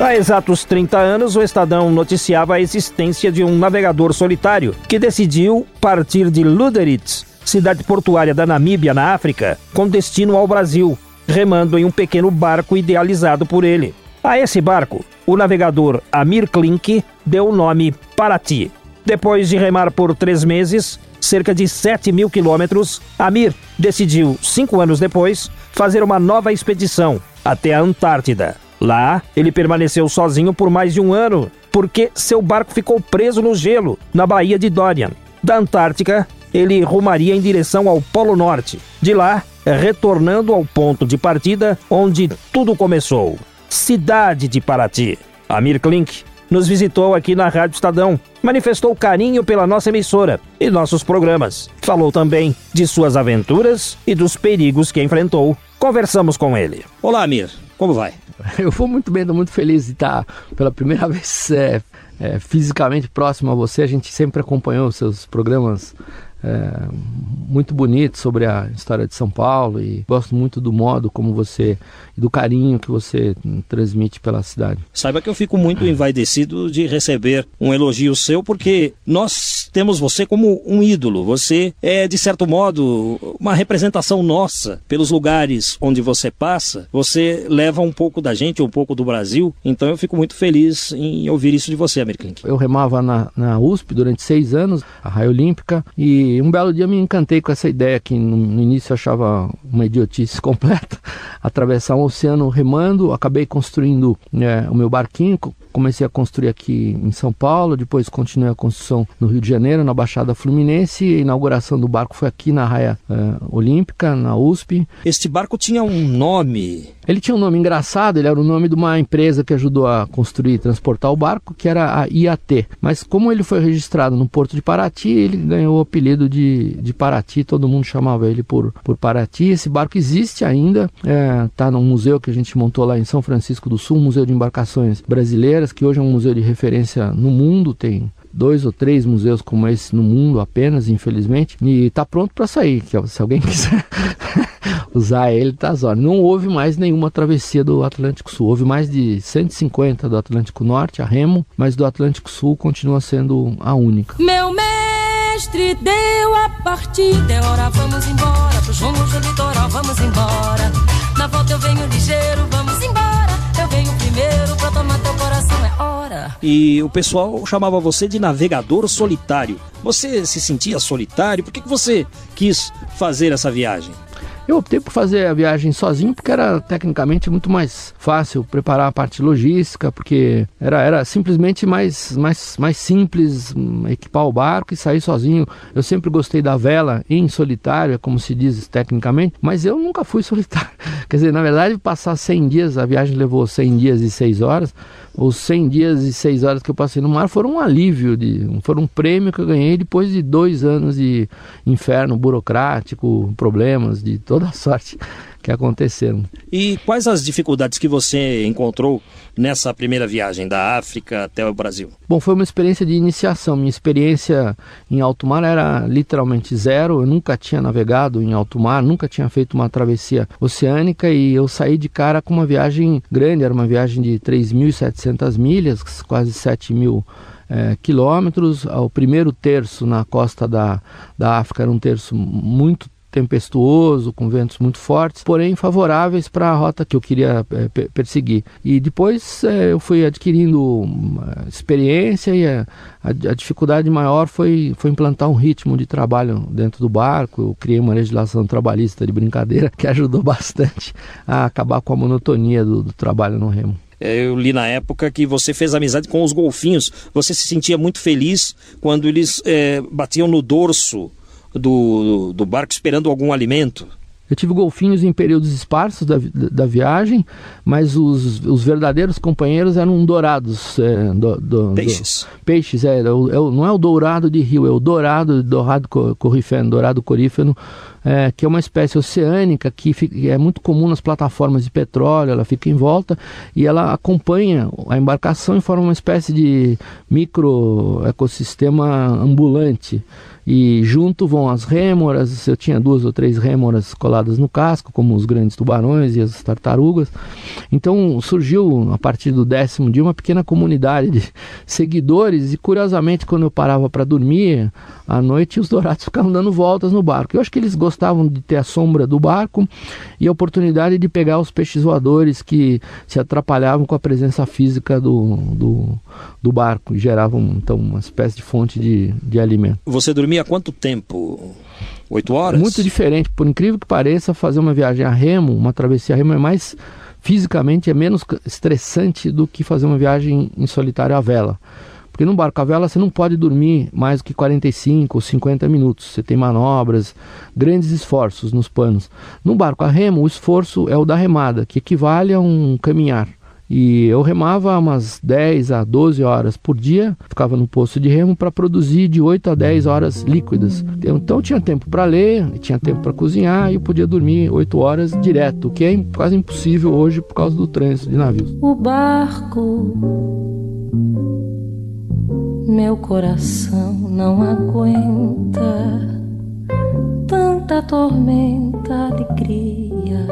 Há exatos 30 anos, o Estadão noticiava a existência de um navegador solitário que decidiu partir de Luderitz, cidade portuária da Namíbia, na África, com destino ao Brasil, remando em um pequeno barco idealizado por ele. A esse barco, o navegador Amir Klink deu o nome Paraty. Depois de remar por três meses, cerca de 7 mil quilômetros, Amir decidiu, cinco anos depois, fazer uma nova expedição até a Antártida. Lá, ele permaneceu sozinho por mais de um ano, porque seu barco ficou preso no gelo, na Baía de Dorian. Da Antártica, ele rumaria em direção ao Polo Norte. De lá, retornando ao ponto de partida onde tudo começou. Cidade de Paraty. Amir Klink nos visitou aqui na Rádio Estadão, manifestou carinho pela nossa emissora e nossos programas. Falou também de suas aventuras e dos perigos que enfrentou. Conversamos com ele. Olá, Amir. Como vai? Eu vou muito bem, estou muito feliz de estar pela primeira vez é, é, fisicamente próximo a você. A gente sempre acompanhou seus programas é, muito bonito sobre a história de São Paulo e gosto muito do modo como você e do carinho que você transmite pela cidade. Saiba que eu fico muito envaidecido de receber um elogio seu porque nós temos você como um ídolo. Você é de certo modo uma representação nossa pelos lugares onde você passa. Você leva um pouco da gente, um pouco do Brasil. Então eu fico muito feliz em ouvir isso de você, American. Eu remava na, na USP durante seis anos, a Raia Olímpica e e um belo dia me encantei com essa ideia que no, no início eu achava uma idiotice completa, atravessar um oceano remando, acabei construindo é, o meu barquinho, comecei a construir aqui em São Paulo, depois continuei a construção no Rio de Janeiro, na Baixada Fluminense, a inauguração do barco foi aqui na Raia uh, Olímpica, na USP. Este barco tinha um nome? Ele tinha um nome engraçado, ele era o nome de uma empresa que ajudou a construir e transportar o barco, que era a IAT. Mas como ele foi registrado no Porto de Paraty, ele ganhou o apelido de, de Paraty, todo mundo chamava ele por, por Paraty. Esse barco existe ainda, está é, tá num museu que a gente montou lá em São Francisco do Sul, Museu de Embarcações Brasileiras, que hoje é um museu de referência no mundo, tem dois ou três museus como esse no mundo apenas, infelizmente, e está pronto para sair. Se alguém quiser usar ele, tá só. Não houve mais nenhuma travessia do Atlântico Sul. Houve mais de 150 do Atlântico Norte, a remo, mas do Atlântico Sul continua sendo a única. Meu mestre deu a partida, é hora, vamos embora. Pro João do litoral, vamos embora. Na volta eu venho ligeiro, vamos venho primeiro pra tomar teu coração, é hora. E o pessoal chamava você de navegador solitário. Você se sentia solitário? Por que, que você quis fazer essa viagem? Eu optei por fazer a viagem sozinho porque era tecnicamente muito mais fácil preparar a parte logística, porque era, era simplesmente mais, mais, mais simples hum, equipar o barco e sair sozinho. Eu sempre gostei da vela em solitário, é como se diz tecnicamente, mas eu nunca fui solitário. Quer dizer, na verdade, passar 100 dias, a viagem levou 100 dias e 6 horas, os 100 dias e 6 horas que eu passei no mar foram um alívio, de, foram um prêmio que eu ganhei depois de dois anos de inferno burocrático, problemas de toda sorte que aconteceram. E quais as dificuldades que você encontrou nessa primeira viagem da África até o Brasil? Bom, foi uma experiência de iniciação. Minha experiência em alto mar era literalmente zero. Eu nunca tinha navegado em alto mar, nunca tinha feito uma travessia oceânica e eu saí de cara com uma viagem grande. Era uma viagem de 3.700 milhas, quase 7 mil é, quilômetros. O primeiro terço na costa da, da África era um terço muito tempestuoso, com ventos muito fortes, porém favoráveis para a rota que eu queria é, perseguir. E depois é, eu fui adquirindo experiência e a, a, a, dificuldade maior foi, foi implantar um ritmo de trabalho dentro do barco. Eu criei uma legislação trabalhista de brincadeira que ajudou bastante a acabar com a monotonia do, do trabalho no remo. É, eu li na época que você fez amizade com os golfinhos. Você se sentia muito feliz quando eles é, batiam no dorso do, do barco esperando algum alimento? Eu tive golfinhos em períodos esparsos da, da viagem, mas os, os verdadeiros companheiros eram dourados. É, do, do, peixes. Do, peixes, é, é, é, não é o dourado de rio, é o dourado, dourado corifeno, dourado corífeno, é, que é uma espécie oceânica que fica, é muito comum nas plataformas de petróleo, ela fica em volta e ela acompanha a embarcação e forma uma espécie de micro ecossistema ambulante e junto vão as rêmoras, eu tinha duas ou três rêmoras coladas no casco, como os grandes tubarões e as tartarugas, Então surgiu, a partir do décimo dia, uma pequena comunidade de seguidores, e curiosamente, quando eu parava para dormir à noite, os dourados ficavam dando voltas no barco. Eu acho que eles gostavam de ter a sombra do barco e a oportunidade de pegar os peixes voadores que se atrapalhavam com a presença física do, do, do barco e geravam então uma espécie de fonte de, de alimento. Você dormia quanto tempo? Oito horas? Muito diferente. Por incrível que pareça, fazer uma viagem a remo, uma travessia a remo é mais fisicamente é menos estressante do que fazer uma viagem em solitário à vela. Porque num barco à vela você não pode dormir mais do que 45 ou 50 minutos. Você tem manobras, grandes esforços nos panos. Num barco a remo, o esforço é o da remada, que equivale a um caminhar. E eu remava umas 10 a 12 horas por dia, ficava no posto de remo para produzir de 8 a 10 horas líquidas. Então tinha tempo para ler, tinha tempo para cozinhar e eu podia dormir 8 horas direto, o que é quase impossível hoje por causa do trânsito de navios. O barco, meu coração não aguenta tanta tormenta, alegria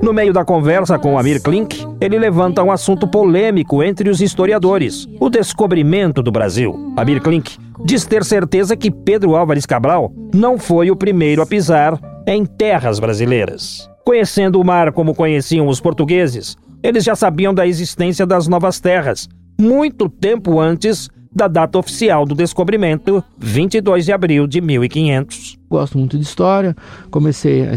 no meio da conversa com Amir Klink, ele levanta um assunto polêmico entre os historiadores: o descobrimento do Brasil. Amir Klink diz ter certeza que Pedro Álvares Cabral não foi o primeiro a pisar em terras brasileiras. Conhecendo o mar como conheciam os portugueses, eles já sabiam da existência das novas terras, muito tempo antes da data oficial do descobrimento, 22 de abril de 1500 gosto muito de história, comecei a,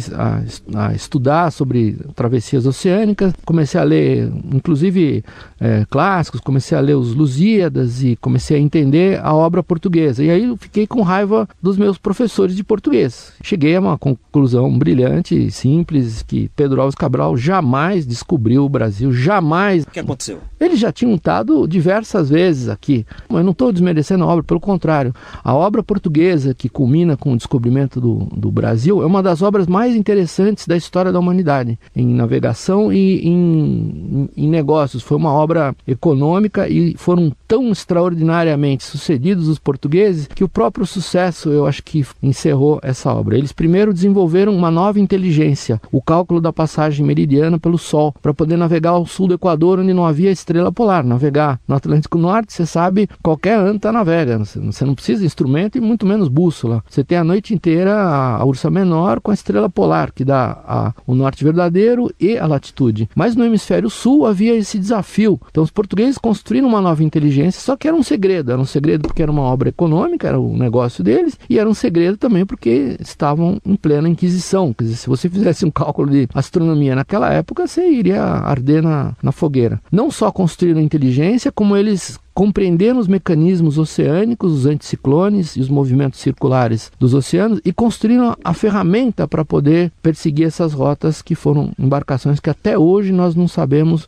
a, a estudar sobre travessias oceânicas, comecei a ler, inclusive, é, clássicos, comecei a ler os Lusíadas e comecei a entender a obra portuguesa. E aí eu fiquei com raiva dos meus professores de português. Cheguei a uma conclusão brilhante, simples, que Pedro Alves Cabral jamais descobriu o Brasil, jamais. O que aconteceu? Eles já tinham estado diversas vezes aqui. Eu não estou desmerecendo a obra, pelo contrário. A obra portuguesa que culmina com o descobrimento do, do Brasil, é uma das obras mais interessantes da história da humanidade, em navegação e em, em, em negócios. Foi uma obra econômica e foram tão extraordinariamente sucedidos os portugueses que o próprio sucesso, eu acho que encerrou essa obra. Eles primeiro desenvolveram uma nova inteligência, o cálculo da passagem meridiana pelo Sol, para poder navegar ao sul do Equador, onde não havia estrela polar. Navegar no Atlântico Norte, você sabe, qualquer anta navega. Você não precisa de instrumento e muito menos bússola. Você tem a noite inteira a, a Ursa Menor com a estrela polar, que dá a, o norte verdadeiro e a latitude. Mas no hemisfério sul havia esse desafio. Então os portugueses construíram uma nova inteligência, só que era um segredo. Era um segredo porque era uma obra econômica, era o negócio deles, e era um segredo também porque estavam em plena Inquisição. Quer dizer, se você fizesse um cálculo de astronomia naquela época, você iria arder na, na fogueira. Não só construíram inteligência, como eles compreendendo os mecanismos oceânicos, os anticiclones e os movimentos circulares dos oceanos e construíram a ferramenta para poder perseguir essas rotas que foram embarcações que até hoje nós não sabemos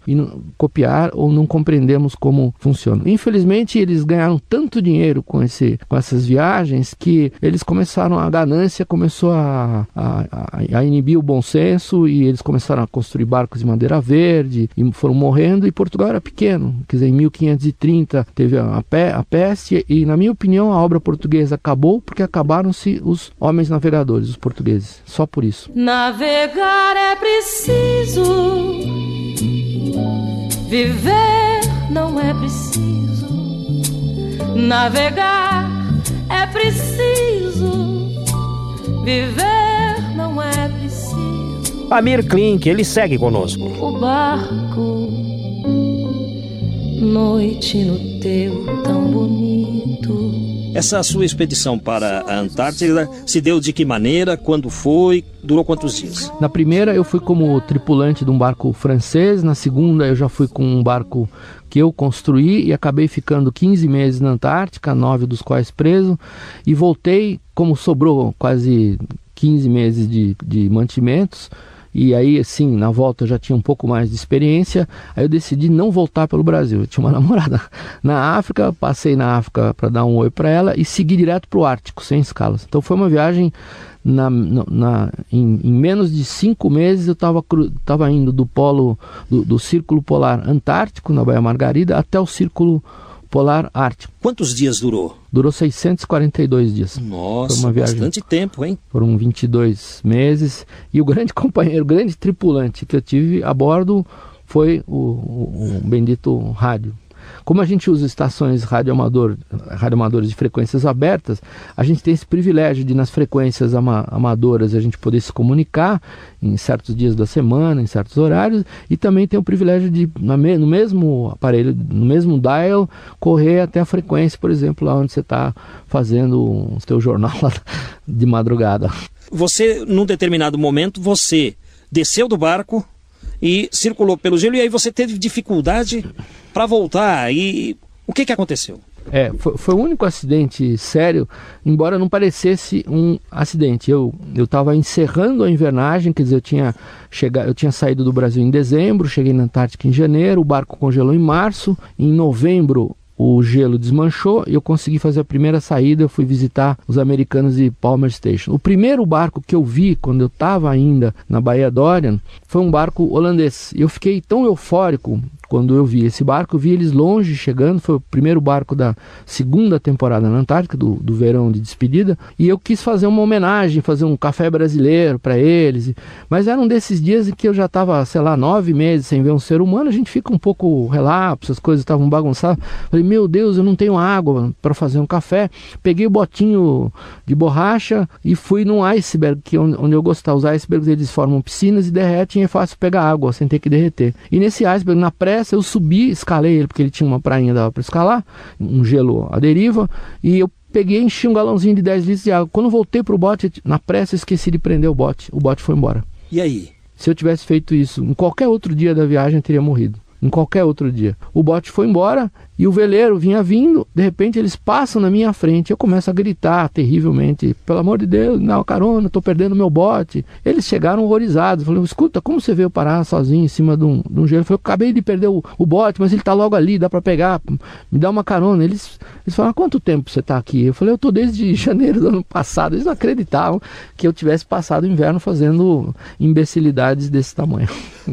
copiar ou não compreendemos como funcionam. Infelizmente, eles ganharam tanto dinheiro com, esse, com essas viagens que eles começaram, a ganância começou a, a, a inibir o bom senso e eles começaram a construir barcos de madeira verde e foram morrendo e Portugal era pequeno, quer dizer, em 1530 teve a, pe a peste e, na minha opinião, a obra portuguesa acabou porque acabaram-se os homens navegadores, os portugueses. Só por isso. Navegar é preciso, viver não é preciso. Navegar é preciso, viver não é preciso. Amir Klink, ele segue conosco. O barco noite no teu tão bonito. Essa sua expedição para a Antártida se deu de que maneira, quando foi, durou quantos dias? Na primeira eu fui como tripulante de um barco francês, na segunda eu já fui com um barco que eu construí e acabei ficando 15 meses na Antártica, nove dos quais preso, e voltei, como sobrou quase 15 meses de, de mantimentos, e aí, assim, na volta eu já tinha um pouco mais de experiência. Aí eu decidi não voltar pelo Brasil. Eu tinha uma namorada na África, passei na África para dar um oi para ela e segui direto para o Ártico, sem escalas. Então foi uma viagem. Na, na, em, em menos de cinco meses eu estava tava indo do polo do, do Círculo Polar Antártico, na Baía Margarida, até o Círculo Polar Ártico. Quantos dias durou? Durou 642 dias. Nossa, Foi uma viagem, bastante tempo, hein? Foram 22 meses. E o grande companheiro, o grande tripulante que eu tive a bordo foi o, o, o bendito rádio. Como a gente usa estações radioamador, radioamadoras de frequências abertas, a gente tem esse privilégio de nas frequências ama amadoras a gente poder se comunicar em certos dias da semana, em certos horários, e também tem o privilégio de no mesmo aparelho, no mesmo dial, correr até a frequência, por exemplo, lá onde você está fazendo o seu jornal de madrugada. Você, num determinado momento, você desceu do barco e circulou pelo gelo e aí você teve dificuldade para voltar. E o que, que aconteceu? É, foi, foi, o único acidente sério, embora não parecesse um acidente. Eu estava encerrando a invernagem, quer dizer, eu tinha, chegado, eu tinha saído do Brasil em dezembro, cheguei na Antártica em janeiro, o barco congelou em março, em novembro o gelo desmanchou e eu consegui fazer a primeira saída. Eu fui visitar os americanos de Palmer Station. O primeiro barco que eu vi quando eu estava ainda na Baía Dorian foi um barco holandês. Eu fiquei tão eufórico quando eu vi esse barco, eu vi eles longe chegando, foi o primeiro barco da segunda temporada na Antártica, do, do verão de despedida, e eu quis fazer uma homenagem, fazer um café brasileiro para eles, mas era um desses dias em que eu já estava, sei lá, nove meses sem ver um ser humano, a gente fica um pouco relapso, as coisas estavam bagunçadas, falei, meu Deus, eu não tenho água para fazer um café, peguei o botinho de borracha e fui num iceberg, que é onde eu gostava, os icebergs eles formam piscinas e derretem e é fácil pegar água, sem ter que derreter, e nesse iceberg, na pré eu subi, escalei ele, porque ele tinha uma prainha, dava para escalar, um gelo à deriva, e eu peguei, enchi um galãozinho de 10 litros de água. Quando voltei pro bote, na pressa, esqueci de prender o bote. O bote foi embora. E aí? Se eu tivesse feito isso em qualquer outro dia da viagem, eu teria morrido. Em qualquer outro dia. O bote foi embora e o veleiro vinha vindo, de repente eles passam na minha frente, eu começo a gritar terrivelmente, pelo amor de Deus, não, carona, estou perdendo meu bote. Eles chegaram horrorizados, falaram, escuta, como você veio parar sozinho em cima de um, de um gelo? Eu falei, eu acabei de perder o, o bote, mas ele está logo ali, dá para pegar, me dá uma carona. Eles, eles falaram, quanto tempo você está aqui? Eu falei, eu estou desde janeiro do ano passado. Eles não acreditavam que eu tivesse passado o inverno fazendo imbecilidades desse tamanho.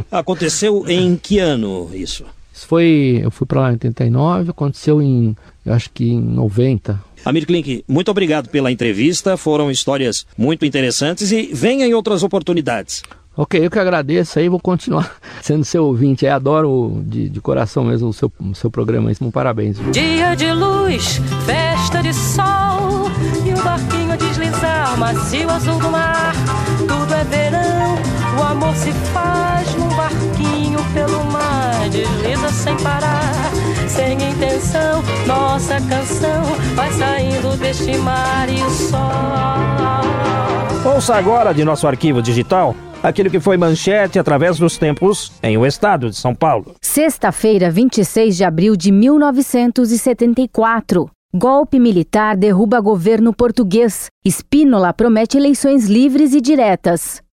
Aconteceu em que ano isso? Isso foi, eu fui para lá em 89, aconteceu em, eu acho que em 90. Amir Klink, muito obrigado pela entrevista, foram histórias muito interessantes e venha em outras oportunidades. Ok, eu que agradeço aí, vou continuar sendo seu ouvinte. Eu adoro de, de coração mesmo o seu, o seu programa. Um parabéns. Dia de luz, festa de sol e o barquinho a deslizar, macio azul do mar. Tudo é verão, o amor se faz num barquinho pelo mar. Desliza sem parar, sem intenção. Nossa canção vai saindo deste mar e o sol. Ouça agora de nosso arquivo digital aquilo que foi manchete através dos tempos em o estado de São Paulo. Sexta-feira, 26 de abril de 1974. Golpe militar derruba governo português. Espínola promete eleições livres e diretas.